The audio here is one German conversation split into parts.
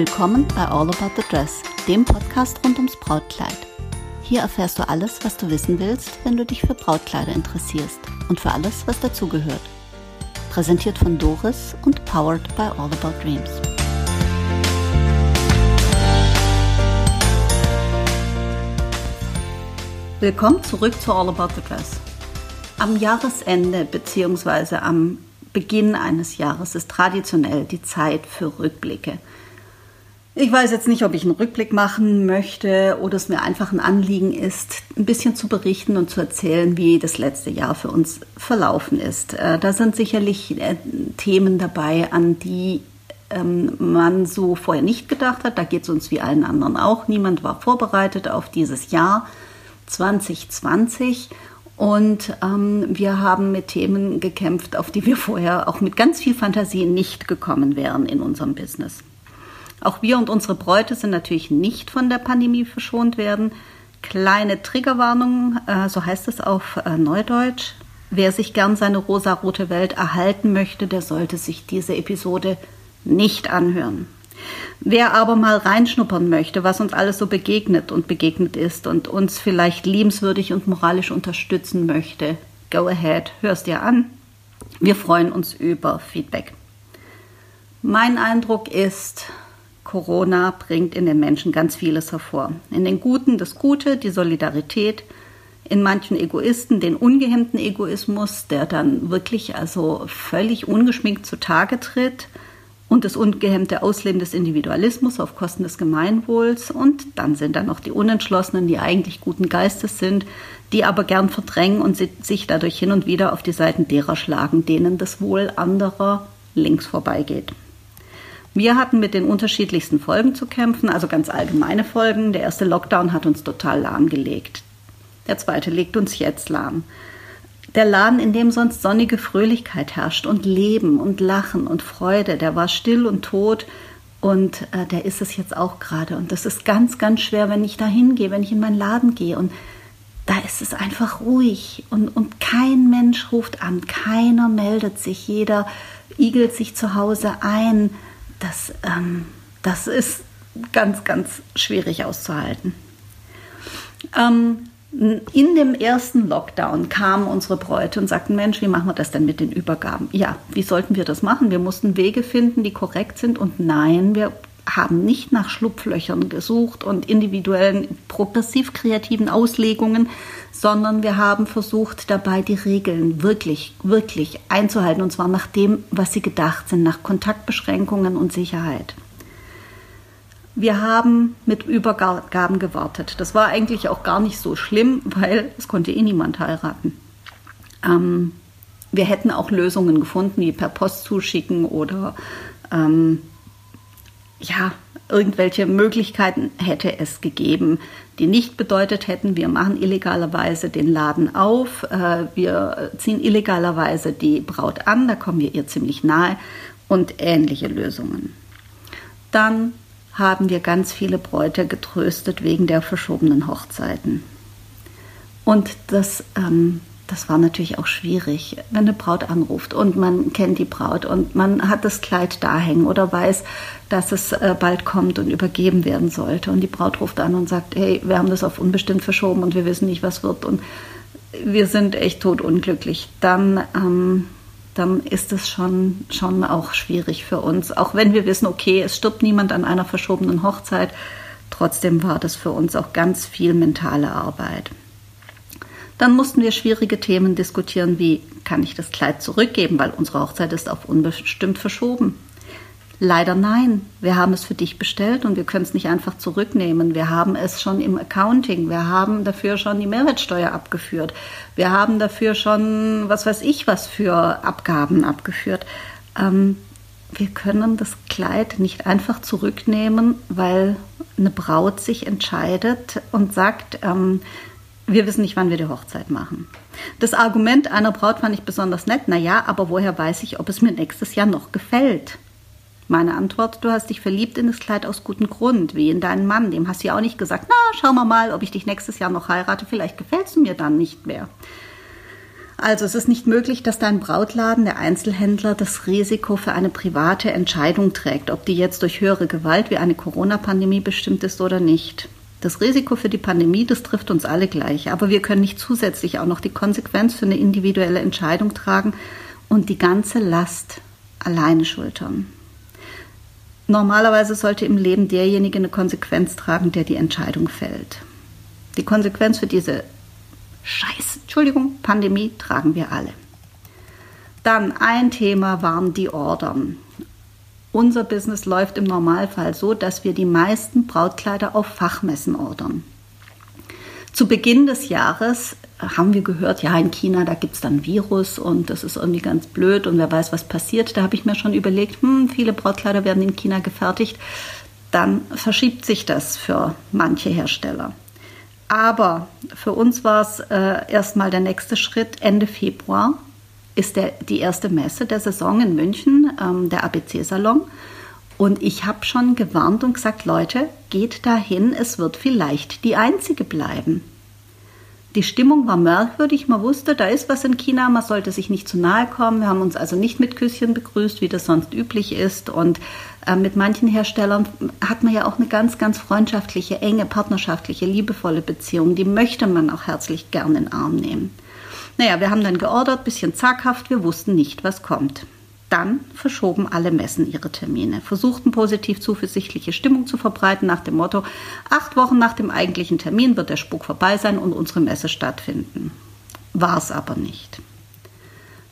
Willkommen bei All About the Dress, dem Podcast rund ums Brautkleid. Hier erfährst du alles, was du wissen willst, wenn du dich für Brautkleider interessierst und für alles, was dazugehört. Präsentiert von Doris und powered by All About Dreams. Willkommen zurück zu All About the Dress. Am Jahresende bzw. am Beginn eines Jahres ist traditionell die Zeit für Rückblicke. Ich weiß jetzt nicht, ob ich einen Rückblick machen möchte oder es mir einfach ein Anliegen ist, ein bisschen zu berichten und zu erzählen, wie das letzte Jahr für uns verlaufen ist. Äh, da sind sicherlich äh, Themen dabei, an die ähm, man so vorher nicht gedacht hat. Da geht es uns wie allen anderen auch. Niemand war vorbereitet auf dieses Jahr 2020 und ähm, wir haben mit Themen gekämpft, auf die wir vorher auch mit ganz viel Fantasie nicht gekommen wären in unserem Business. Auch wir und unsere Bräute sind natürlich nicht von der Pandemie verschont werden. Kleine Triggerwarnung, äh, so heißt es auf äh, Neudeutsch. Wer sich gern seine rosarote Welt erhalten möchte, der sollte sich diese Episode nicht anhören. Wer aber mal reinschnuppern möchte, was uns alles so begegnet und begegnet ist und uns vielleicht liebenswürdig und moralisch unterstützen möchte, go ahead, hörst dir an. Wir freuen uns über Feedback. Mein Eindruck ist, Corona bringt in den Menschen ganz vieles hervor. In den Guten das Gute, die Solidarität, in manchen Egoisten den ungehemmten Egoismus, der dann wirklich also völlig ungeschminkt zutage tritt und das ungehemmte Ausleben des Individualismus auf Kosten des Gemeinwohls. Und dann sind da noch die Unentschlossenen, die eigentlich guten Geistes sind, die aber gern verdrängen und sich dadurch hin und wieder auf die Seiten derer schlagen, denen das Wohl anderer links vorbeigeht. Wir hatten mit den unterschiedlichsten Folgen zu kämpfen, also ganz allgemeine Folgen. Der erste Lockdown hat uns total lahmgelegt. Der zweite legt uns jetzt lahm. Der Laden, in dem sonst sonnige Fröhlichkeit herrscht und Leben und Lachen und Freude, der war still und tot und äh, der ist es jetzt auch gerade. Und das ist ganz, ganz schwer, wenn ich da hingehe, wenn ich in meinen Laden gehe und da ist es einfach ruhig und, und kein Mensch ruft an, keiner meldet sich, jeder igelt sich zu Hause ein. Das, ähm, das ist ganz, ganz schwierig auszuhalten. Ähm, in dem ersten Lockdown kamen unsere Bräute und sagten, Mensch, wie machen wir das denn mit den Übergaben? Ja, wie sollten wir das machen? Wir mussten Wege finden, die korrekt sind. Und nein, wir haben nicht nach Schlupflöchern gesucht und individuellen, progressiv kreativen Auslegungen, sondern wir haben versucht, dabei die Regeln wirklich, wirklich einzuhalten. Und zwar nach dem, was sie gedacht sind, nach Kontaktbeschränkungen und Sicherheit. Wir haben mit Übergaben gewartet. Das war eigentlich auch gar nicht so schlimm, weil es konnte eh niemand heiraten. Ähm, wir hätten auch Lösungen gefunden, wie per Post zuschicken oder ähm, ja, irgendwelche Möglichkeiten hätte es gegeben, die nicht bedeutet hätten, wir machen illegalerweise den Laden auf, äh, wir ziehen illegalerweise die Braut an, da kommen wir ihr ziemlich nahe und ähnliche Lösungen. Dann haben wir ganz viele Bräute getröstet wegen der verschobenen Hochzeiten. Und das, ähm, das war natürlich auch schwierig, wenn eine Braut anruft und man kennt die Braut und man hat das Kleid da hängen oder weiß, dass es äh, bald kommt und übergeben werden sollte. Und die Braut ruft an und sagt, hey, wir haben das auf unbestimmt verschoben und wir wissen nicht, was wird. Und wir sind echt totunglücklich. Dann ähm, dann ist es schon, schon auch schwierig für uns. Auch wenn wir wissen, okay, es stirbt niemand an einer verschobenen Hochzeit, trotzdem war das für uns auch ganz viel mentale Arbeit. Dann mussten wir schwierige Themen diskutieren, wie kann ich das Kleid zurückgeben, weil unsere Hochzeit ist auf unbestimmt verschoben. Leider nein. Wir haben es für dich bestellt und wir können es nicht einfach zurücknehmen. Wir haben es schon im Accounting. Wir haben dafür schon die Mehrwertsteuer abgeführt. Wir haben dafür schon, was weiß ich, was für Abgaben abgeführt. Ähm, wir können das Kleid nicht einfach zurücknehmen, weil eine Braut sich entscheidet und sagt, ähm, wir wissen nicht, wann wir die Hochzeit machen. Das Argument einer Braut fand ich besonders nett. Na ja, aber woher weiß ich, ob es mir nächstes Jahr noch gefällt? Meine Antwort, du hast dich verliebt in das Kleid aus gutem Grund, wie in deinen Mann. Dem hast du ja auch nicht gesagt, na, schauen wir mal, ob ich dich nächstes Jahr noch heirate, vielleicht gefällst du mir dann nicht mehr. Also es ist nicht möglich, dass dein Brautladen, der Einzelhändler, das Risiko für eine private Entscheidung trägt, ob die jetzt durch höhere Gewalt wie eine Corona-Pandemie bestimmt ist oder nicht. Das Risiko für die Pandemie, das trifft uns alle gleich, aber wir können nicht zusätzlich auch noch die Konsequenz für eine individuelle Entscheidung tragen und die ganze Last alleine schultern. Normalerweise sollte im Leben derjenige eine Konsequenz tragen, der die Entscheidung fällt. Die Konsequenz für diese Scheiß, Entschuldigung, Pandemie tragen wir alle. Dann ein Thema waren die Ordern. Unser Business läuft im Normalfall so, dass wir die meisten Brautkleider auf Fachmessen ordern. Zu Beginn des Jahres haben wir gehört, ja, in China, da gibt es dann Virus und das ist irgendwie ganz blöd und wer weiß, was passiert. Da habe ich mir schon überlegt, hm, viele Brautkleider werden in China gefertigt. Dann verschiebt sich das für manche Hersteller. Aber für uns war es äh, erstmal der nächste Schritt. Ende Februar ist der, die erste Messe der Saison in München, ähm, der ABC-Salon. Und ich habe schon gewarnt und gesagt, Leute, geht dahin, es wird vielleicht die einzige bleiben. Die Stimmung war merkwürdig, man wusste, da ist was in China, man sollte sich nicht zu nahe kommen. Wir haben uns also nicht mit Küsschen begrüßt, wie das sonst üblich ist. Und äh, mit manchen Herstellern hat man ja auch eine ganz, ganz freundschaftliche, enge, partnerschaftliche, liebevolle Beziehung. Die möchte man auch herzlich gern in den Arm nehmen. Naja, wir haben dann geordert, bisschen zaghaft, wir wussten nicht, was kommt. Dann verschoben alle Messen ihre Termine, versuchten positiv zuversichtliche Stimmung zu verbreiten nach dem Motto, acht Wochen nach dem eigentlichen Termin wird der Spuk vorbei sein und unsere Messe stattfinden. War es aber nicht.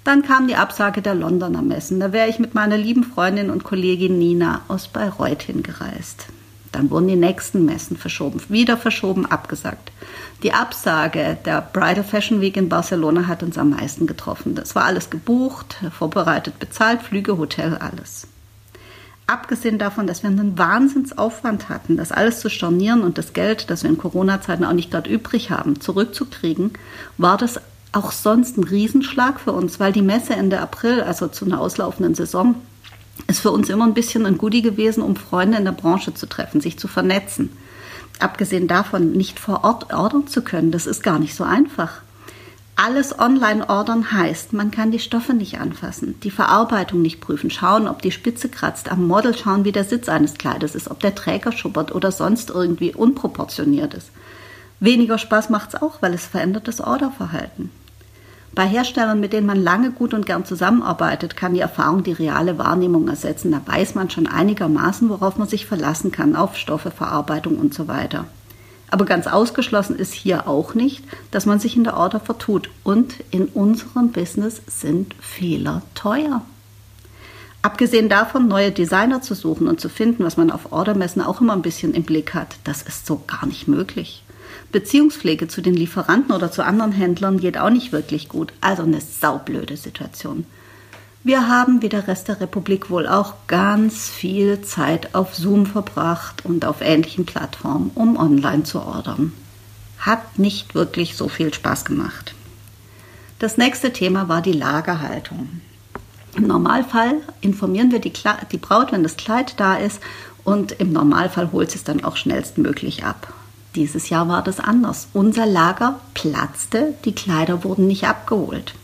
Dann kam die Absage der Londoner Messen. Da wäre ich mit meiner lieben Freundin und Kollegin Nina aus Bayreuth hingereist. Dann wurden die nächsten Messen verschoben, wieder verschoben, abgesagt. Die Absage der Bridal Fashion Week in Barcelona hat uns am meisten getroffen. Das war alles gebucht, vorbereitet, bezahlt, Flüge, Hotel, alles. Abgesehen davon, dass wir einen Wahnsinnsaufwand hatten, das alles zu stornieren und das Geld, das wir in Corona-Zeiten auch nicht gerade übrig haben, zurückzukriegen, war das auch sonst ein Riesenschlag für uns, weil die Messe Ende April, also zu einer auslaufenden Saison, ist für uns immer ein bisschen ein Goodie gewesen, um Freunde in der Branche zu treffen, sich zu vernetzen abgesehen davon nicht vor Ort ordern zu können, das ist gar nicht so einfach. Alles online ordern heißt, man kann die Stoffe nicht anfassen, die Verarbeitung nicht prüfen, schauen, ob die Spitze kratzt, am Model schauen, wie der Sitz eines Kleides ist, ob der Träger schubbert oder sonst irgendwie unproportioniert ist. Weniger Spaß macht es auch, weil es verändert das Orderverhalten. Bei Herstellern, mit denen man lange gut und gern zusammenarbeitet, kann die Erfahrung die reale Wahrnehmung ersetzen. Da weiß man schon einigermaßen, worauf man sich verlassen kann, auf Stoffe, Verarbeitung und so weiter. Aber ganz ausgeschlossen ist hier auch nicht, dass man sich in der Order vertut. Und in unserem Business sind Fehler teuer. Abgesehen davon, neue Designer zu suchen und zu finden, was man auf Ordermessen auch immer ein bisschen im Blick hat, das ist so gar nicht möglich. Beziehungspflege zu den Lieferanten oder zu anderen Händlern geht auch nicht wirklich gut. Also eine saublöde Situation. Wir haben wie der Rest der Republik wohl auch ganz viel Zeit auf Zoom verbracht und auf ähnlichen Plattformen, um online zu ordern. Hat nicht wirklich so viel Spaß gemacht. Das nächste Thema war die Lagerhaltung. Im Normalfall informieren wir die, die Braut, wenn das Kleid da ist, und im Normalfall holt sie es dann auch schnellstmöglich ab. Dieses Jahr war das anders. Unser Lager platzte, die Kleider wurden nicht abgeholt.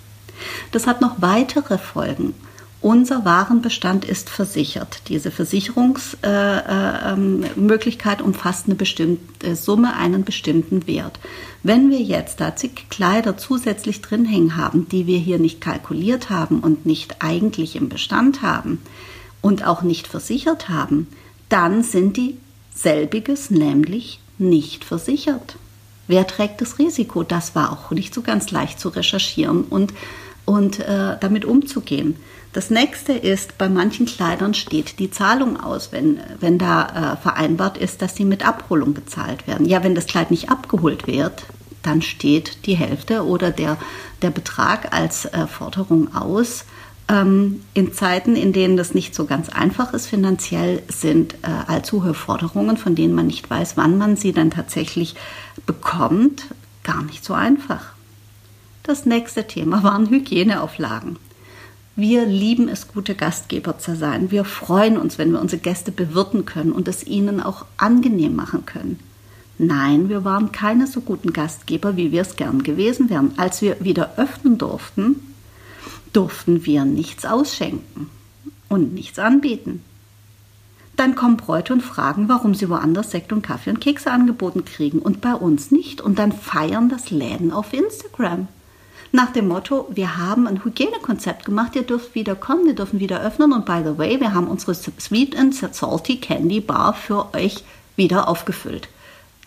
Das hat noch weitere Folgen. Unser Warenbestand ist versichert. Diese Versicherungsmöglichkeit äh, äh, umfasst eine bestimmte Summe, einen bestimmten Wert. Wenn wir jetzt da zig Kleider zusätzlich drin hängen haben, die wir hier nicht kalkuliert haben und nicht eigentlich im Bestand haben und auch nicht versichert haben, dann sind die selbiges nämlich nicht versichert. Wer trägt das Risiko? Das war auch nicht so ganz leicht zu recherchieren und, und äh, damit umzugehen. Das nächste ist, bei manchen Kleidern steht die Zahlung aus, wenn, wenn da äh, vereinbart ist, dass sie mit Abholung bezahlt werden. Ja, wenn das Kleid nicht abgeholt wird, dann steht die Hälfte oder der, der Betrag als äh, Forderung aus. Ähm, in Zeiten, in denen das nicht so ganz einfach ist finanziell, sind äh, allzu hohe Forderungen, von denen man nicht weiß, wann man sie dann tatsächlich bekommt, gar nicht so einfach. Das nächste Thema waren Hygieneauflagen. Wir lieben es, gute Gastgeber zu sein. Wir freuen uns, wenn wir unsere Gäste bewirten können und es ihnen auch angenehm machen können. Nein, wir waren keine so guten Gastgeber, wie wir es gern gewesen wären. Als wir wieder öffnen durften, durften wir nichts ausschenken und nichts anbieten. Dann kommen Bräute und fragen, warum sie woanders Sekt und Kaffee und Kekse angeboten kriegen und bei uns nicht. Und dann feiern das Läden auf Instagram. Nach dem Motto, wir haben ein Hygienekonzept gemacht, ihr dürft wieder kommen, wir dürfen wieder öffnen. Und by the way, wir haben unsere Sweet and Salty Candy Bar für euch wieder aufgefüllt.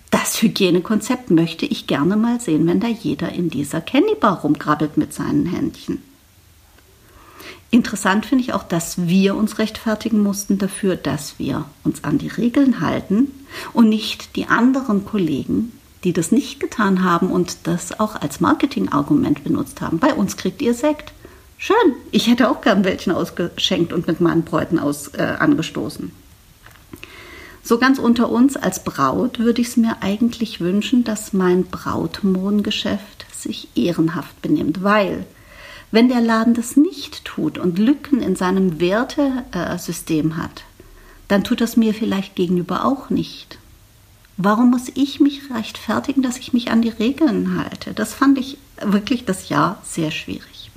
Das Hygienekonzept möchte ich gerne mal sehen, wenn da jeder in dieser Candy Bar rumkrabbelt mit seinen Händchen. Interessant finde ich auch, dass wir uns rechtfertigen mussten dafür, dass wir uns an die Regeln halten und nicht die anderen Kollegen, die das nicht getan haben und das auch als Marketingargument benutzt haben. Bei uns kriegt ihr Sekt. Schön, ich hätte auch gern welchen ausgeschenkt und mit meinen Bräuten aus, äh, angestoßen. So ganz unter uns als Braut würde ich es mir eigentlich wünschen, dass mein Brautmohngeschäft sich ehrenhaft benimmt, weil wenn der Laden das nicht tut und Lücken in seinem Wertesystem hat, dann tut das mir vielleicht gegenüber auch nicht. Warum muss ich mich rechtfertigen, dass ich mich an die Regeln halte? Das fand ich wirklich das Jahr sehr schwierig.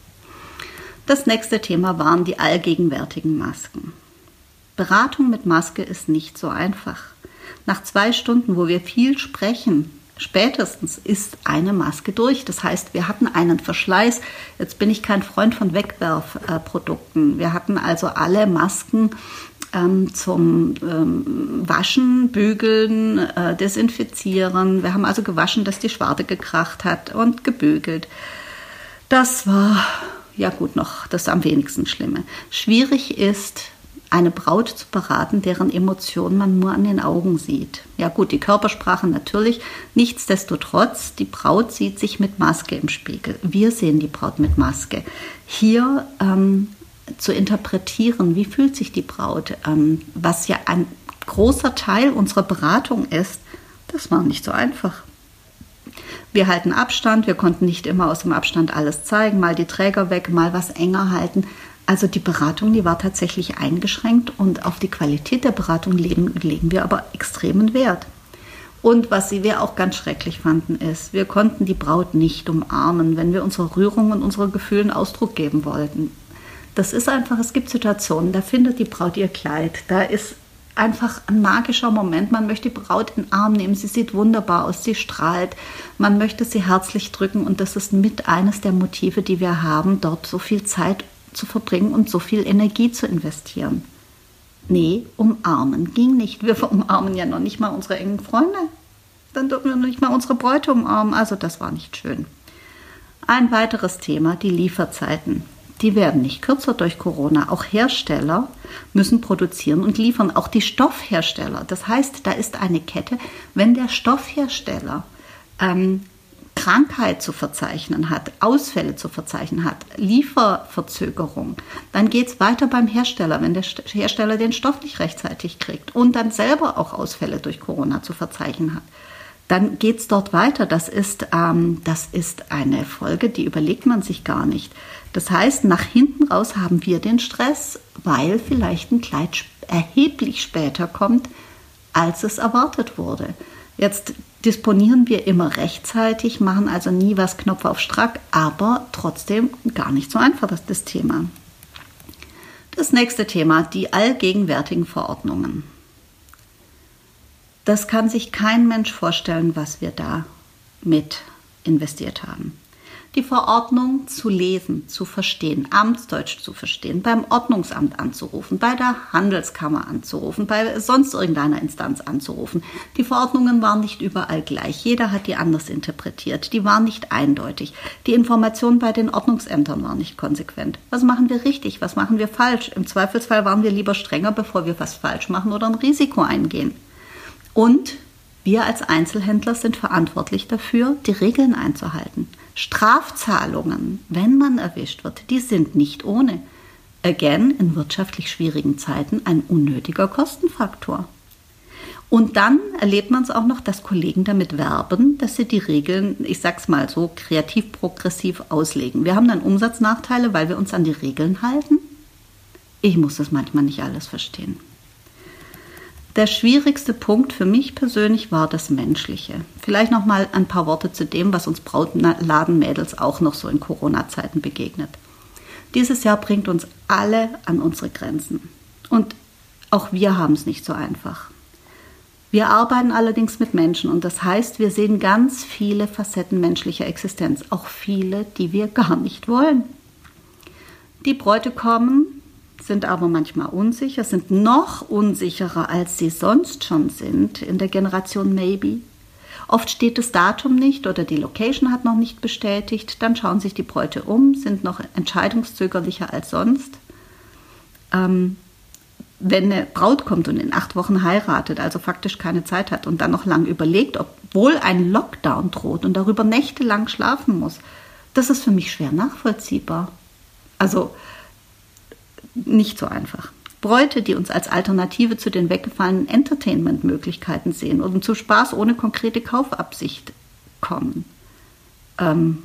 Das nächste Thema waren die allgegenwärtigen Masken. Beratung mit Maske ist nicht so einfach. Nach zwei Stunden, wo wir viel sprechen, spätestens ist eine Maske durch. Das heißt, wir hatten einen Verschleiß. Jetzt bin ich kein Freund von Wegwerfprodukten. Wir hatten also alle Masken ähm, zum ähm, Waschen, Bügeln, äh, Desinfizieren. Wir haben also gewaschen, dass die Schwarte gekracht hat und gebügelt. Das war ja gut noch das am wenigsten Schlimme. Schwierig ist, eine Braut zu beraten, deren Emotionen man nur an den Augen sieht. Ja gut, die Körpersprache natürlich. Nichtsdestotrotz, die Braut sieht sich mit Maske im Spiegel. Wir sehen die Braut mit Maske. Hier ähm, zu interpretieren, wie fühlt sich die Braut, ähm, was ja ein großer Teil unserer Beratung ist, das war nicht so einfach. Wir halten Abstand, wir konnten nicht immer aus dem Abstand alles zeigen, mal die Träger weg, mal was enger halten. Also die Beratung, die war tatsächlich eingeschränkt und auf die Qualität der Beratung legen, legen wir aber extremen Wert. Und was wir auch ganz schrecklich fanden, ist, wir konnten die Braut nicht umarmen, wenn wir unserer Rührung und unseren Gefühlen Ausdruck geben wollten. Das ist einfach, es gibt Situationen, da findet die Braut ihr Kleid, da ist einfach ein magischer Moment. Man möchte die Braut in den Arm nehmen, sie sieht wunderbar aus, sie strahlt, man möchte sie herzlich drücken und das ist mit eines der Motive, die wir haben, dort so viel Zeit zu verbringen und so viel Energie zu investieren. Nee, umarmen ging nicht. Wir umarmen ja noch nicht mal unsere engen Freunde. Dann dürfen wir noch nicht mal unsere Bräute umarmen. Also das war nicht schön. Ein weiteres Thema, die Lieferzeiten. Die werden nicht kürzer durch Corona. Auch Hersteller müssen produzieren und liefern. Auch die Stoffhersteller. Das heißt, da ist eine Kette. Wenn der Stoffhersteller ähm, Krankheit zu verzeichnen hat, Ausfälle zu verzeichnen hat, Lieferverzögerung, dann geht es weiter beim Hersteller, wenn der Hersteller den Stoff nicht rechtzeitig kriegt und dann selber auch Ausfälle durch Corona zu verzeichnen hat. Dann geht es dort weiter. Das ist, ähm, das ist eine Folge, die überlegt man sich gar nicht. Das heißt, nach hinten raus haben wir den Stress, weil vielleicht ein Kleid erheblich später kommt, als es erwartet wurde. Jetzt disponieren wir immer rechtzeitig, machen also nie was Knopf auf Strack, aber trotzdem gar nicht so einfach das, das Thema. Das nächste Thema, die allgegenwärtigen Verordnungen. Das kann sich kein Mensch vorstellen, was wir da mit investiert haben die Verordnung zu lesen, zu verstehen, Amtsdeutsch zu verstehen, beim Ordnungsamt anzurufen, bei der Handelskammer anzurufen, bei sonst irgendeiner Instanz anzurufen. Die Verordnungen waren nicht überall gleich. Jeder hat die anders interpretiert. Die waren nicht eindeutig. Die Informationen bei den Ordnungsämtern waren nicht konsequent. Was machen wir richtig? Was machen wir falsch? Im Zweifelsfall waren wir lieber strenger, bevor wir was falsch machen oder ein Risiko eingehen. Und wir als Einzelhändler sind verantwortlich dafür, die Regeln einzuhalten. Strafzahlungen, wenn man erwischt wird, die sind nicht ohne. Again, in wirtschaftlich schwierigen Zeiten ein unnötiger Kostenfaktor. Und dann erlebt man es auch noch, dass Kollegen damit werben, dass sie die Regeln, ich sag's mal so, kreativ progressiv auslegen. Wir haben dann Umsatznachteile, weil wir uns an die Regeln halten. Ich muss das manchmal nicht alles verstehen. Der schwierigste Punkt für mich persönlich war das Menschliche. Vielleicht noch mal ein paar Worte zu dem, was uns Brautladenmädels auch noch so in Corona-Zeiten begegnet. Dieses Jahr bringt uns alle an unsere Grenzen. Und auch wir haben es nicht so einfach. Wir arbeiten allerdings mit Menschen und das heißt, wir sehen ganz viele Facetten menschlicher Existenz, auch viele, die wir gar nicht wollen. Die Bräute kommen, sind aber manchmal unsicher, sind noch unsicherer, als sie sonst schon sind in der Generation Maybe. Oft steht das Datum nicht oder die Location hat noch nicht bestätigt. Dann schauen sich die Bräute um, sind noch entscheidungszögerlicher als sonst. Ähm, wenn eine Braut kommt und in acht Wochen heiratet, also faktisch keine Zeit hat und dann noch lang überlegt, obwohl ein Lockdown droht und darüber nächtelang schlafen muss, das ist für mich schwer nachvollziehbar. Also nicht so einfach. Bräute, die uns als Alternative zu den weggefallenen Entertainment-Möglichkeiten sehen und zu Spaß ohne konkrete Kaufabsicht kommen. Ähm,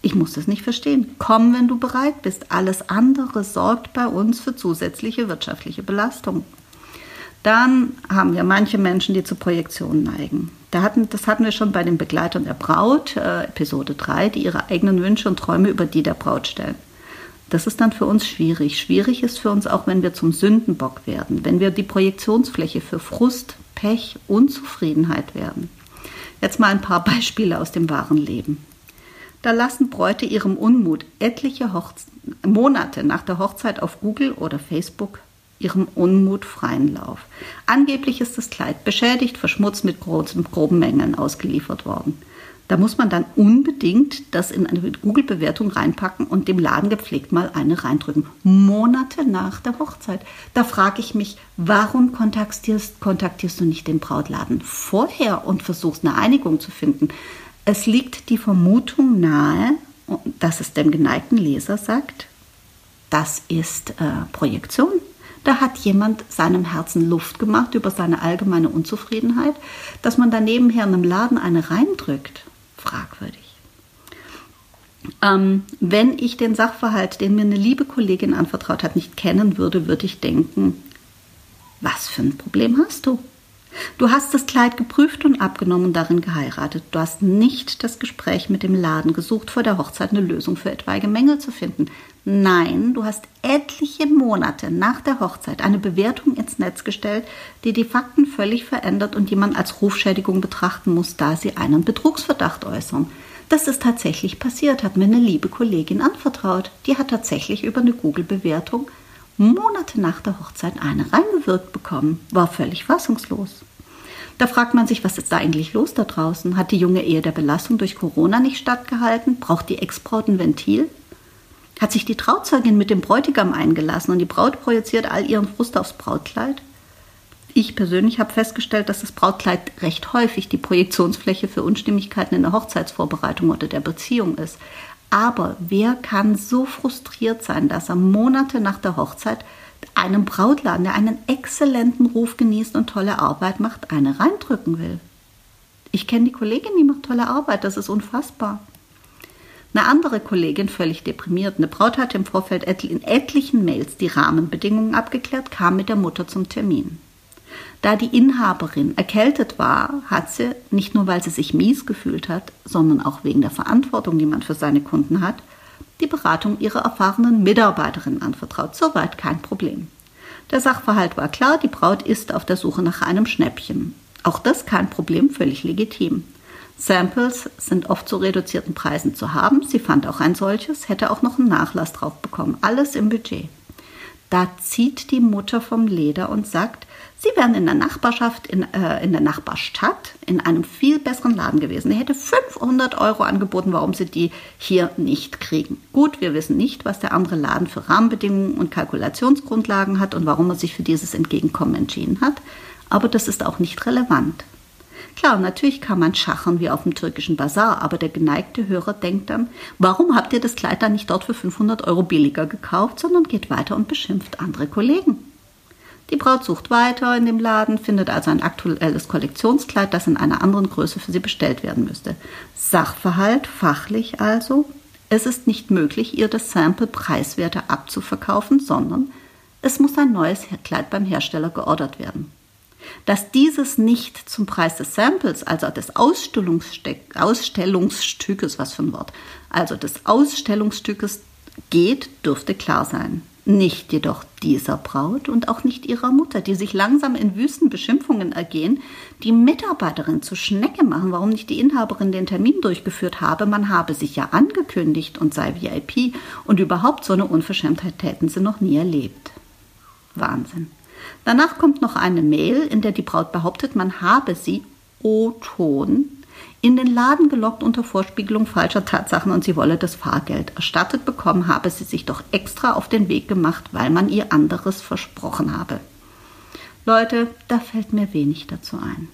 ich muss das nicht verstehen. Komm, wenn du bereit bist. Alles andere sorgt bei uns für zusätzliche wirtschaftliche Belastung. Dann haben wir manche Menschen, die zur Projektion neigen. Da hatten, das hatten wir schon bei den Begleitern der Braut, äh, Episode 3, die ihre eigenen Wünsche und Träume über die der Braut stellen. Das ist dann für uns schwierig. Schwierig ist für uns auch, wenn wir zum Sündenbock werden, wenn wir die Projektionsfläche für Frust, Pech, Unzufriedenheit werden. Jetzt mal ein paar Beispiele aus dem wahren Leben. Da lassen Bräute ihrem Unmut etliche Hochze Monate nach der Hochzeit auf Google oder Facebook ihrem Unmut freien Lauf. Angeblich ist das Kleid beschädigt, verschmutzt mit groben Mängeln ausgeliefert worden. Da muss man dann unbedingt das in eine Google-Bewertung reinpacken und dem Laden gepflegt mal eine reindrücken. Monate nach der Hochzeit. Da frage ich mich, warum kontaktierst, kontaktierst du nicht den Brautladen vorher und versuchst eine Einigung zu finden? Es liegt die Vermutung nahe, dass es dem geneigten Leser sagt, das ist äh, Projektion. Da hat jemand seinem Herzen Luft gemacht über seine allgemeine Unzufriedenheit, dass man daneben her in einem Laden eine reindrückt fragwürdig. Ähm, wenn ich den Sachverhalt, den mir eine liebe Kollegin anvertraut hat, nicht kennen würde, würde ich denken, was für ein Problem hast du? Du hast das Kleid geprüft und abgenommen und darin geheiratet. Du hast nicht das Gespräch mit dem Laden gesucht, vor der Hochzeit eine Lösung für etwaige Mängel zu finden. Nein, du hast etliche Monate nach der Hochzeit eine Bewertung ins Netz gestellt, die die Fakten völlig verändert und die man als Rufschädigung betrachten muss, da sie einen Betrugsverdacht äußern. Das ist tatsächlich passiert, hat mir eine liebe Kollegin anvertraut. Die hat tatsächlich über eine Google-Bewertung Monate nach der Hochzeit eine reingewirkt bekommen, war völlig fassungslos. Da fragt man sich, was ist da eigentlich los da draußen? Hat die junge Ehe der Belastung durch Corona nicht stattgehalten? Braucht die Ex-Braut ein Ventil? Hat sich die Trauzeugin mit dem Bräutigam eingelassen und die Braut projiziert all ihren Frust aufs Brautkleid? Ich persönlich habe festgestellt, dass das Brautkleid recht häufig die Projektionsfläche für Unstimmigkeiten in der Hochzeitsvorbereitung oder der Beziehung ist. Aber wer kann so frustriert sein, dass er Monate nach der Hochzeit einem Brautladen, der einen exzellenten Ruf genießt und tolle Arbeit macht, eine reindrücken will? Ich kenne die Kollegin, die macht tolle Arbeit, das ist unfassbar. Eine andere Kollegin, völlig deprimiert, eine Braut hatte im Vorfeld in etlichen Mails die Rahmenbedingungen abgeklärt, kam mit der Mutter zum Termin. Da die Inhaberin erkältet war, hat sie, nicht nur weil sie sich mies gefühlt hat, sondern auch wegen der Verantwortung, die man für seine Kunden hat, die Beratung ihrer erfahrenen Mitarbeiterin anvertraut. Soweit kein Problem. Der Sachverhalt war klar, die Braut ist auf der Suche nach einem Schnäppchen. Auch das kein Problem, völlig legitim. Samples sind oft zu reduzierten Preisen zu haben. Sie fand auch ein solches, hätte auch noch einen Nachlass drauf bekommen. Alles im Budget. Da zieht die Mutter vom Leder und sagt, Sie wären in der Nachbarschaft, in, äh, in der Nachbarstadt, in einem viel besseren Laden gewesen. Er hätte 500 Euro angeboten, warum sie die hier nicht kriegen. Gut, wir wissen nicht, was der andere Laden für Rahmenbedingungen und Kalkulationsgrundlagen hat und warum er sich für dieses Entgegenkommen entschieden hat, aber das ist auch nicht relevant. Klar, natürlich kann man schachern wie auf dem türkischen Bazar, aber der geneigte Hörer denkt dann, warum habt ihr das Kleid dann nicht dort für 500 Euro billiger gekauft, sondern geht weiter und beschimpft andere Kollegen? Die Braut sucht weiter in dem Laden, findet also ein aktuelles Kollektionskleid, das in einer anderen Größe für sie bestellt werden müsste. Sachverhalt, fachlich also, es ist nicht möglich, ihr das Sample preiswerter abzuverkaufen, sondern Es muss ein neues Kleid beim Hersteller geordert werden. Dass dieses nicht zum Preis des Samples, also des Ausstellungsstückes, was für ein Wort, also des Ausstellungsstückes geht, dürfte klar sein. Nicht jedoch dieser Braut und auch nicht ihrer Mutter, die sich langsam in wüsten Beschimpfungen ergehen, die Mitarbeiterin zu Schnecke machen, warum nicht die Inhaberin den Termin durchgeführt habe, man habe sich ja angekündigt und sei VIP und überhaupt so eine Unverschämtheit hätten sie noch nie erlebt. Wahnsinn. Danach kommt noch eine Mail, in der die Braut behauptet, man habe sie O-Ton in den Laden gelockt unter Vorspiegelung falscher Tatsachen und sie wolle das Fahrgeld erstattet bekommen, habe sie sich doch extra auf den Weg gemacht, weil man ihr anderes versprochen habe. Leute, da fällt mir wenig dazu ein.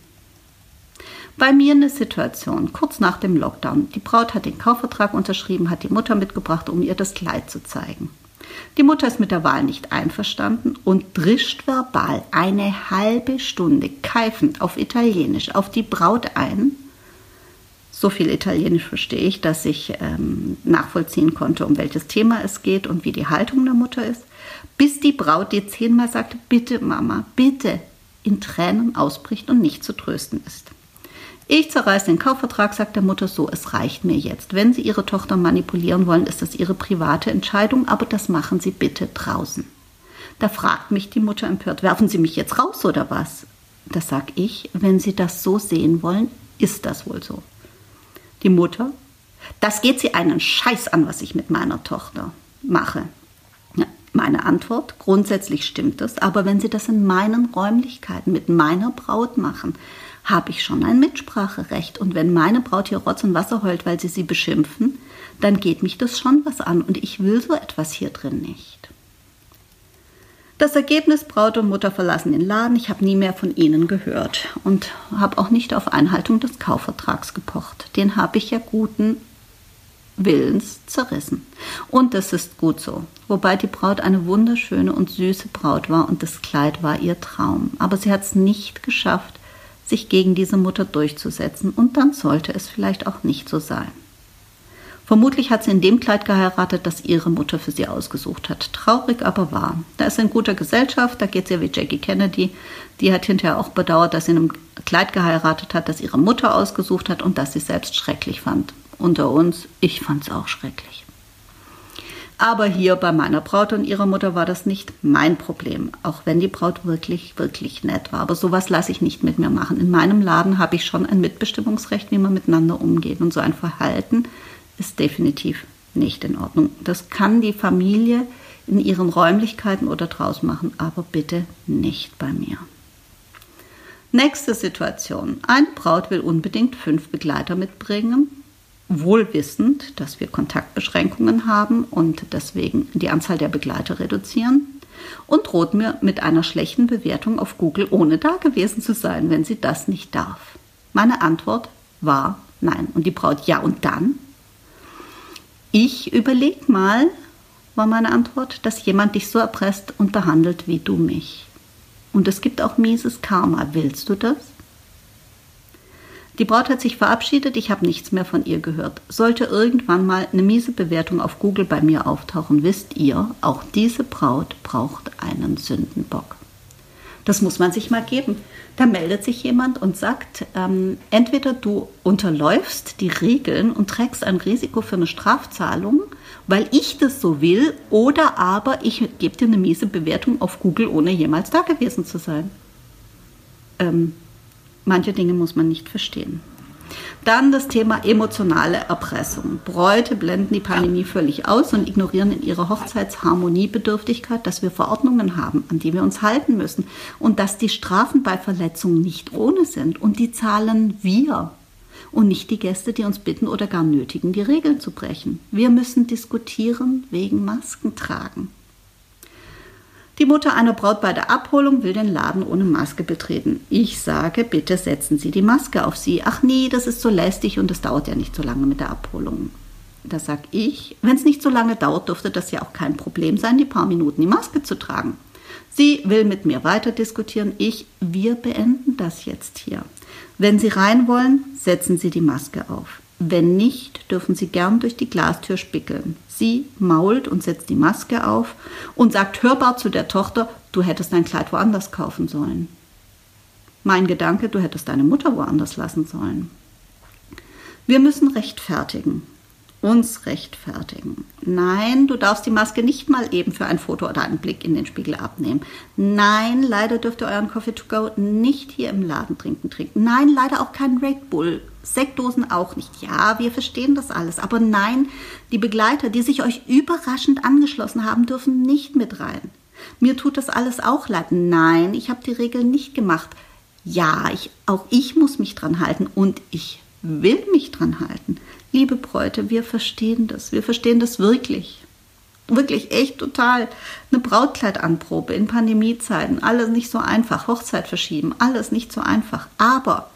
Bei mir eine Situation, kurz nach dem Lockdown. Die Braut hat den Kaufvertrag unterschrieben, hat die Mutter mitgebracht, um ihr das Kleid zu zeigen. Die Mutter ist mit der Wahl nicht einverstanden und drischt verbal eine halbe Stunde keifend auf Italienisch auf die Braut ein, so viel Italienisch verstehe ich, dass ich ähm, nachvollziehen konnte, um welches Thema es geht und wie die Haltung der Mutter ist, bis die Braut dir zehnmal sagt, bitte Mama, bitte, in Tränen ausbricht und nicht zu trösten ist. Ich zerreiße den Kaufvertrag, sagt der Mutter so, es reicht mir jetzt. Wenn Sie Ihre Tochter manipulieren wollen, ist das Ihre private Entscheidung, aber das machen Sie bitte draußen. Da fragt mich die Mutter empört, werfen Sie mich jetzt raus oder was? Da sag ich, wenn Sie das so sehen wollen, ist das wohl so die Mutter, das geht sie einen Scheiß an, was ich mit meiner Tochter mache. Meine Antwort, grundsätzlich stimmt es, aber wenn Sie das in meinen Räumlichkeiten mit meiner Braut machen, habe ich schon ein Mitspracherecht. Und wenn meine Braut hier Rotz und Wasser heult, weil Sie sie beschimpfen, dann geht mich das schon was an und ich will so etwas hier drin nicht. Das Ergebnis, Braut und Mutter verlassen den Laden. Ich habe nie mehr von ihnen gehört und habe auch nicht auf Einhaltung des Kaufvertrags gepocht. Den habe ich ja guten Willens zerrissen. Und das ist gut so. Wobei die Braut eine wunderschöne und süße Braut war und das Kleid war ihr Traum. Aber sie hat es nicht geschafft, sich gegen diese Mutter durchzusetzen und dann sollte es vielleicht auch nicht so sein. Vermutlich hat sie in dem Kleid geheiratet, das ihre Mutter für sie ausgesucht hat. Traurig, aber wahr. Da ist sie in guter Gesellschaft, da geht sie ja wie Jackie Kennedy. Die hat hinterher auch bedauert, dass sie in einem Kleid geheiratet hat, das ihre Mutter ausgesucht hat und das sie selbst schrecklich fand. Unter uns, ich fand es auch schrecklich. Aber hier bei meiner Braut und ihrer Mutter war das nicht mein Problem, auch wenn die Braut wirklich, wirklich nett war. Aber sowas lasse ich nicht mit mir machen. In meinem Laden habe ich schon ein Mitbestimmungsrecht, wie man miteinander umgeht. Und so ein Verhalten ist definitiv nicht in Ordnung. Das kann die Familie in ihren Räumlichkeiten oder draußen machen, aber bitte nicht bei mir. Nächste Situation. Eine Braut will unbedingt fünf Begleiter mitbringen, wohl wissend, dass wir Kontaktbeschränkungen haben und deswegen die Anzahl der Begleiter reduzieren und droht mir mit einer schlechten Bewertung auf Google, ohne da gewesen zu sein, wenn sie das nicht darf. Meine Antwort war nein. Und die Braut, ja und dann? Ich überleg mal, war meine Antwort, dass jemand dich so erpresst und behandelt wie du mich. Und es gibt auch mieses Karma. Willst du das? Die Braut hat sich verabschiedet, ich habe nichts mehr von ihr gehört. Sollte irgendwann mal eine miese Bewertung auf Google bei mir auftauchen, wisst ihr, auch diese Braut braucht einen Sündenbock. Das muss man sich mal geben. Da meldet sich jemand und sagt, ähm, entweder du unterläufst die Regeln und trägst ein Risiko für eine Strafzahlung, weil ich das so will, oder aber ich gebe dir eine miese Bewertung auf Google, ohne jemals da gewesen zu sein. Ähm, manche Dinge muss man nicht verstehen. Dann das Thema emotionale Erpressung. Bräute blenden die Pandemie völlig aus und ignorieren in ihrer Hochzeitsharmoniebedürftigkeit, dass wir Verordnungen haben, an die wir uns halten müssen und dass die Strafen bei Verletzungen nicht ohne sind und die zahlen wir und nicht die Gäste, die uns bitten oder gar nötigen, die Regeln zu brechen. Wir müssen diskutieren wegen Masken tragen. Die Mutter einer Braut bei der Abholung will den Laden ohne Maske betreten. Ich sage, bitte setzen Sie die Maske auf sie. Ach nee, das ist so lästig und es dauert ja nicht so lange mit der Abholung. Da sag ich, wenn es nicht so lange dauert, dürfte das ja auch kein Problem sein, die paar Minuten die Maske zu tragen. Sie will mit mir weiter diskutieren. Ich, wir beenden das jetzt hier. Wenn Sie rein wollen, setzen Sie die Maske auf. Wenn nicht, dürfen Sie gern durch die Glastür spickeln. Sie mault und setzt die Maske auf und sagt hörbar zu der Tochter, du hättest dein Kleid woanders kaufen sollen. Mein Gedanke, du hättest deine Mutter woanders lassen sollen. Wir müssen rechtfertigen. Uns rechtfertigen. Nein, du darfst die Maske nicht mal eben für ein Foto oder einen Blick in den Spiegel abnehmen. Nein, leider dürft ihr euren Coffee to go nicht hier im Laden trinken trinken. Nein, leider auch kein Red Bull. Sektdosen auch nicht. Ja, wir verstehen das alles. Aber nein, die Begleiter, die sich euch überraschend angeschlossen haben, dürfen nicht mit rein. Mir tut das alles auch leid. Nein, ich habe die Regeln nicht gemacht. Ja, ich, auch ich muss mich dran halten und ich will mich dran halten. Liebe Bräute, wir verstehen das. Wir verstehen das wirklich. Wirklich echt total. Eine Brautkleidanprobe in Pandemiezeiten, alles nicht so einfach. Hochzeit verschieben, alles nicht so einfach. Aber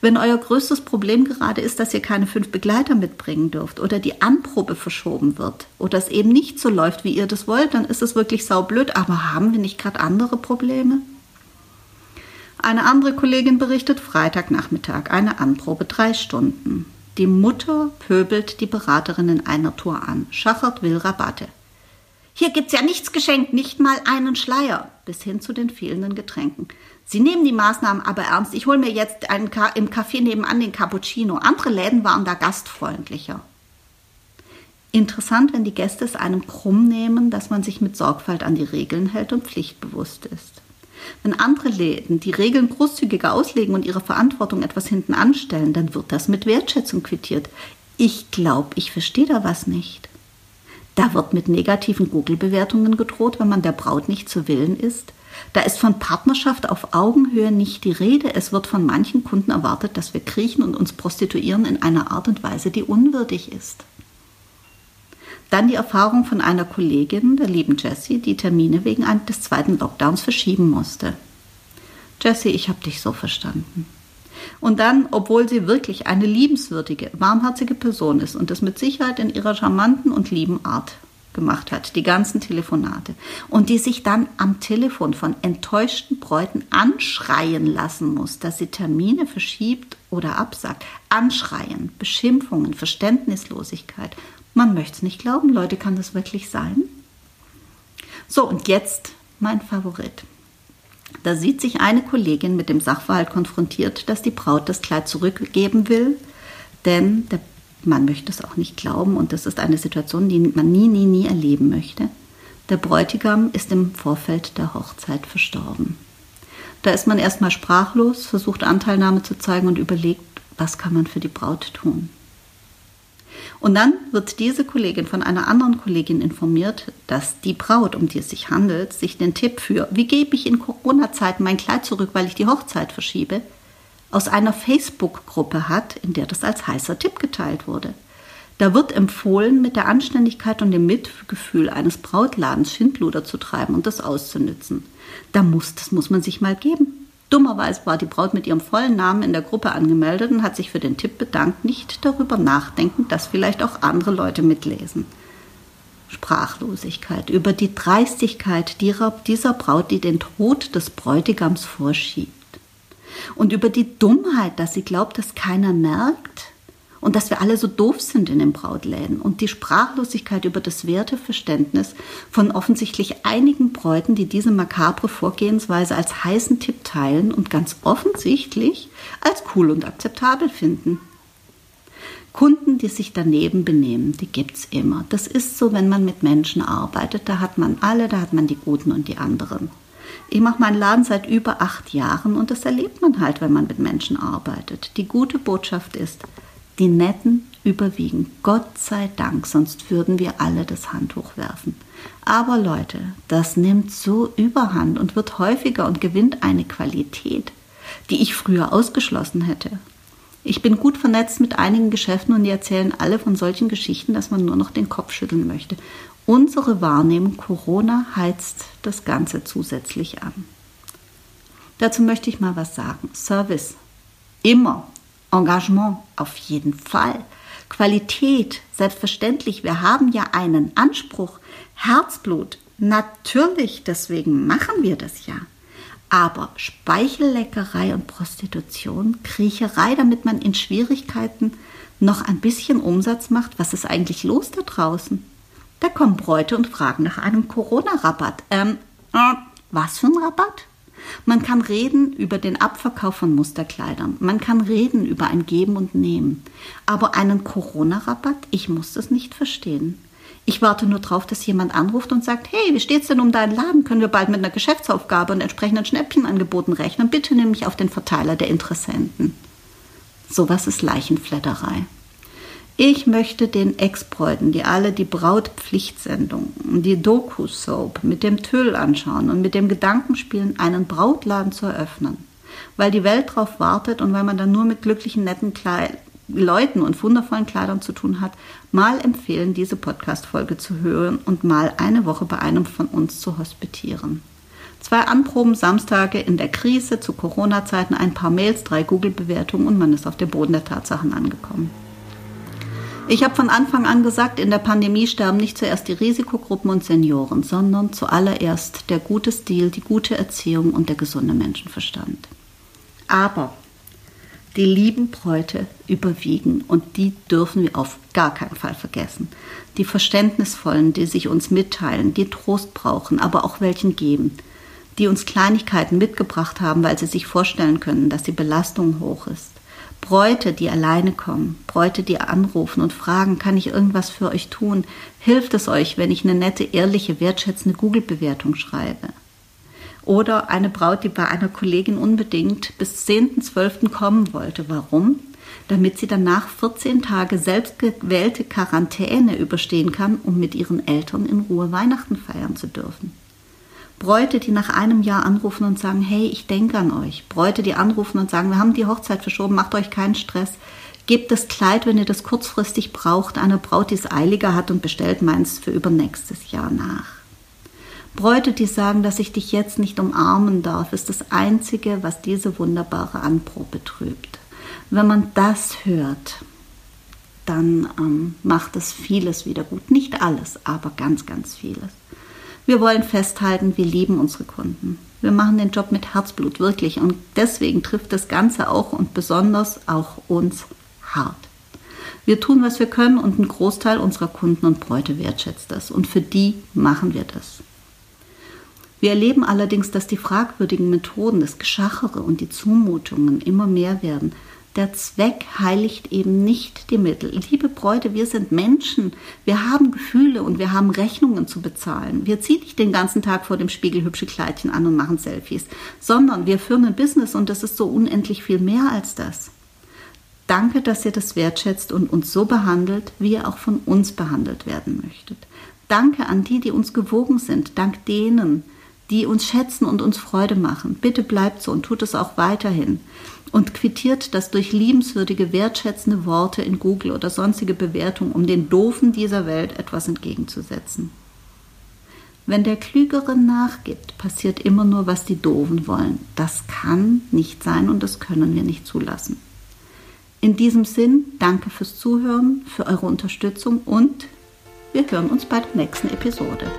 wenn euer größtes Problem gerade ist, dass ihr keine fünf Begleiter mitbringen dürft oder die Anprobe verschoben wird oder es eben nicht so läuft, wie ihr das wollt, dann ist es wirklich saublöd. Aber haben wir nicht gerade andere Probleme? Eine andere Kollegin berichtet Freitagnachmittag, eine Anprobe drei Stunden. Die Mutter pöbelt die Beraterin in einer Tour an. Schachert will Rabatte. Hier gibt's ja nichts geschenkt, nicht mal einen Schleier, bis hin zu den fehlenden Getränken. Sie nehmen die Maßnahmen aber ernst. Ich hole mir jetzt einen Ka im Café nebenan den Cappuccino. Andere Läden waren da gastfreundlicher. Interessant, wenn die Gäste es einem krumm nehmen, dass man sich mit Sorgfalt an die Regeln hält und pflichtbewusst ist. Wenn andere Läden die Regeln großzügiger auslegen und ihre Verantwortung etwas hinten anstellen, dann wird das mit Wertschätzung quittiert. Ich glaube, ich verstehe da was nicht. Da wird mit negativen Google-Bewertungen gedroht, wenn man der Braut nicht zu Willen ist. Da ist von Partnerschaft auf Augenhöhe nicht die Rede. Es wird von manchen Kunden erwartet, dass wir kriechen und uns prostituieren in einer Art und Weise, die unwürdig ist. Dann die Erfahrung von einer Kollegin, der lieben Jessie, die Termine wegen des zweiten Lockdowns verschieben musste. Jessie, ich habe dich so verstanden. Und dann, obwohl sie wirklich eine liebenswürdige, warmherzige Person ist und das mit Sicherheit in ihrer charmanten und lieben Art gemacht hat, die ganzen Telefonate, und die sich dann am Telefon von enttäuschten Bräuten anschreien lassen muss, dass sie Termine verschiebt oder absagt. Anschreien, Beschimpfungen, Verständnislosigkeit man möchte es nicht glauben, Leute, kann das wirklich sein? So, und jetzt mein Favorit. Da sieht sich eine Kollegin mit dem Sachverhalt konfrontiert, dass die Braut das Kleid zurückgeben will, denn der Mann möchte es auch nicht glauben und das ist eine Situation, die man nie, nie, nie erleben möchte. Der Bräutigam ist im Vorfeld der Hochzeit verstorben. Da ist man erstmal sprachlos, versucht Anteilnahme zu zeigen und überlegt, was kann man für die Braut tun. Und dann wird diese Kollegin von einer anderen Kollegin informiert, dass die Braut, um die es sich handelt, sich den Tipp für, wie gebe ich in Corona-Zeiten mein Kleid zurück, weil ich die Hochzeit verschiebe, aus einer Facebook-Gruppe hat, in der das als heißer Tipp geteilt wurde. Da wird empfohlen, mit der Anständigkeit und dem Mitgefühl eines Brautladens Schindluder zu treiben und das auszunützen. Da muss, das muss man sich mal geben. Dummerweise war die Braut mit ihrem vollen Namen in der Gruppe angemeldet und hat sich für den Tipp bedankt, nicht darüber nachdenkend, dass vielleicht auch andere Leute mitlesen. Sprachlosigkeit über die Dreistigkeit dieser Braut, die den Tod des Bräutigams vorschiebt. Und über die Dummheit, dass sie glaubt, dass keiner merkt, und dass wir alle so doof sind in den Brautläden und die Sprachlosigkeit über das Werteverständnis von offensichtlich einigen Bräuten, die diese makabre Vorgehensweise als heißen Tipp teilen und ganz offensichtlich als cool und akzeptabel finden. Kunden, die sich daneben benehmen, die gibt's immer. Das ist so, wenn man mit Menschen arbeitet. Da hat man alle, da hat man die Guten und die anderen. Ich mache meinen Laden seit über acht Jahren und das erlebt man halt, wenn man mit Menschen arbeitet. Die gute Botschaft ist, die Netten überwiegen. Gott sei Dank, sonst würden wir alle das Handtuch werfen. Aber Leute, das nimmt so überhand und wird häufiger und gewinnt eine Qualität, die ich früher ausgeschlossen hätte. Ich bin gut vernetzt mit einigen Geschäften und die erzählen alle von solchen Geschichten, dass man nur noch den Kopf schütteln möchte. Unsere Wahrnehmung Corona heizt das Ganze zusätzlich an. Dazu möchte ich mal was sagen. Service. Immer Engagement auf jeden Fall. Qualität, selbstverständlich, wir haben ja einen Anspruch. Herzblut, natürlich, deswegen machen wir das ja. Aber Speichelleckerei und Prostitution, Kriecherei, damit man in Schwierigkeiten noch ein bisschen Umsatz macht, was ist eigentlich los da draußen? Da kommen Bräute und fragen nach einem Corona-Rabatt. Ähm, äh, was für ein Rabatt? Man kann reden über den Abverkauf von Musterkleidern. Man kann reden über ein Geben und Nehmen. Aber einen Corona-Rabatt? Ich muss das nicht verstehen. Ich warte nur darauf, dass jemand anruft und sagt, hey, wie steht's denn um deinen Laden? Können wir bald mit einer Geschäftsaufgabe und entsprechenden Schnäppchenangeboten rechnen? Bitte nimm mich auf den Verteiler der Interessenten. Sowas ist Leichenfledderei. Ich möchte den Ex-Bräuten, die alle die Brautpflichtsendung, die Doku-Soap mit dem Tüll anschauen und mit dem Gedanken spielen, einen Brautladen zu eröffnen, weil die Welt darauf wartet und weil man dann nur mit glücklichen, netten Kleid Leuten und wundervollen Kleidern zu tun hat, mal empfehlen, diese Podcast-Folge zu hören und mal eine Woche bei einem von uns zu hospitieren. Zwei Anproben Samstage in der Krise zu Corona-Zeiten, ein paar Mails, drei Google-Bewertungen und man ist auf dem Boden der Tatsachen angekommen. Ich habe von Anfang an gesagt, in der Pandemie sterben nicht zuerst die Risikogruppen und Senioren, sondern zuallererst der gute Stil, die gute Erziehung und der gesunde Menschenverstand. Aber die lieben Bräute überwiegen und die dürfen wir auf gar keinen Fall vergessen. Die Verständnisvollen, die sich uns mitteilen, die Trost brauchen, aber auch welchen geben, die uns Kleinigkeiten mitgebracht haben, weil sie sich vorstellen können, dass die Belastung hoch ist Bräute, die alleine kommen, Bräute, die anrufen und fragen, kann ich irgendwas für euch tun? Hilft es euch, wenn ich eine nette, ehrliche, wertschätzende Google-Bewertung schreibe? Oder eine Braut, die bei einer Kollegin unbedingt bis 10.12. kommen wollte. Warum? Damit sie danach 14 Tage selbstgewählte Quarantäne überstehen kann, um mit ihren Eltern in Ruhe Weihnachten feiern zu dürfen. Bräute, die nach einem Jahr anrufen und sagen, hey, ich denke an euch. Bräute, die anrufen und sagen, wir haben die Hochzeit verschoben, macht euch keinen Stress. Gebt das Kleid, wenn ihr das kurzfristig braucht, einer Braut, die es eiliger hat und bestellt meins für übernächstes Jahr nach. Bräute, die sagen, dass ich dich jetzt nicht umarmen darf, ist das Einzige, was diese wunderbare Anprobe trübt. Wenn man das hört, dann ähm, macht es vieles wieder gut. Nicht alles, aber ganz, ganz vieles. Wir wollen festhalten, wir lieben unsere Kunden. Wir machen den Job mit Herzblut, wirklich. Und deswegen trifft das Ganze auch und besonders auch uns hart. Wir tun, was wir können und ein Großteil unserer Kunden und Bräute wertschätzt das. Und für die machen wir das. Wir erleben allerdings, dass die fragwürdigen Methoden, das Geschachere und die Zumutungen immer mehr werden der Zweck heiligt eben nicht die Mittel. Liebe Bräute, wir sind Menschen. Wir haben Gefühle und wir haben Rechnungen zu bezahlen. Wir ziehen nicht den ganzen Tag vor dem Spiegel hübsche Kleidchen an und machen Selfies, sondern wir führen ein Business und das ist so unendlich viel mehr als das. Danke, dass ihr das wertschätzt und uns so behandelt, wie ihr auch von uns behandelt werden möchtet. Danke an die, die uns gewogen sind. Dank denen, die uns schätzen und uns Freude machen. Bitte bleibt so und tut es auch weiterhin und quittiert das durch liebenswürdige, wertschätzende Worte in Google oder sonstige Bewertungen, um den Doofen dieser Welt etwas entgegenzusetzen. Wenn der Klügere nachgibt, passiert immer nur, was die Doofen wollen. Das kann nicht sein und das können wir nicht zulassen. In diesem Sinn, danke fürs Zuhören, für eure Unterstützung und wir hören uns bei der nächsten Episode.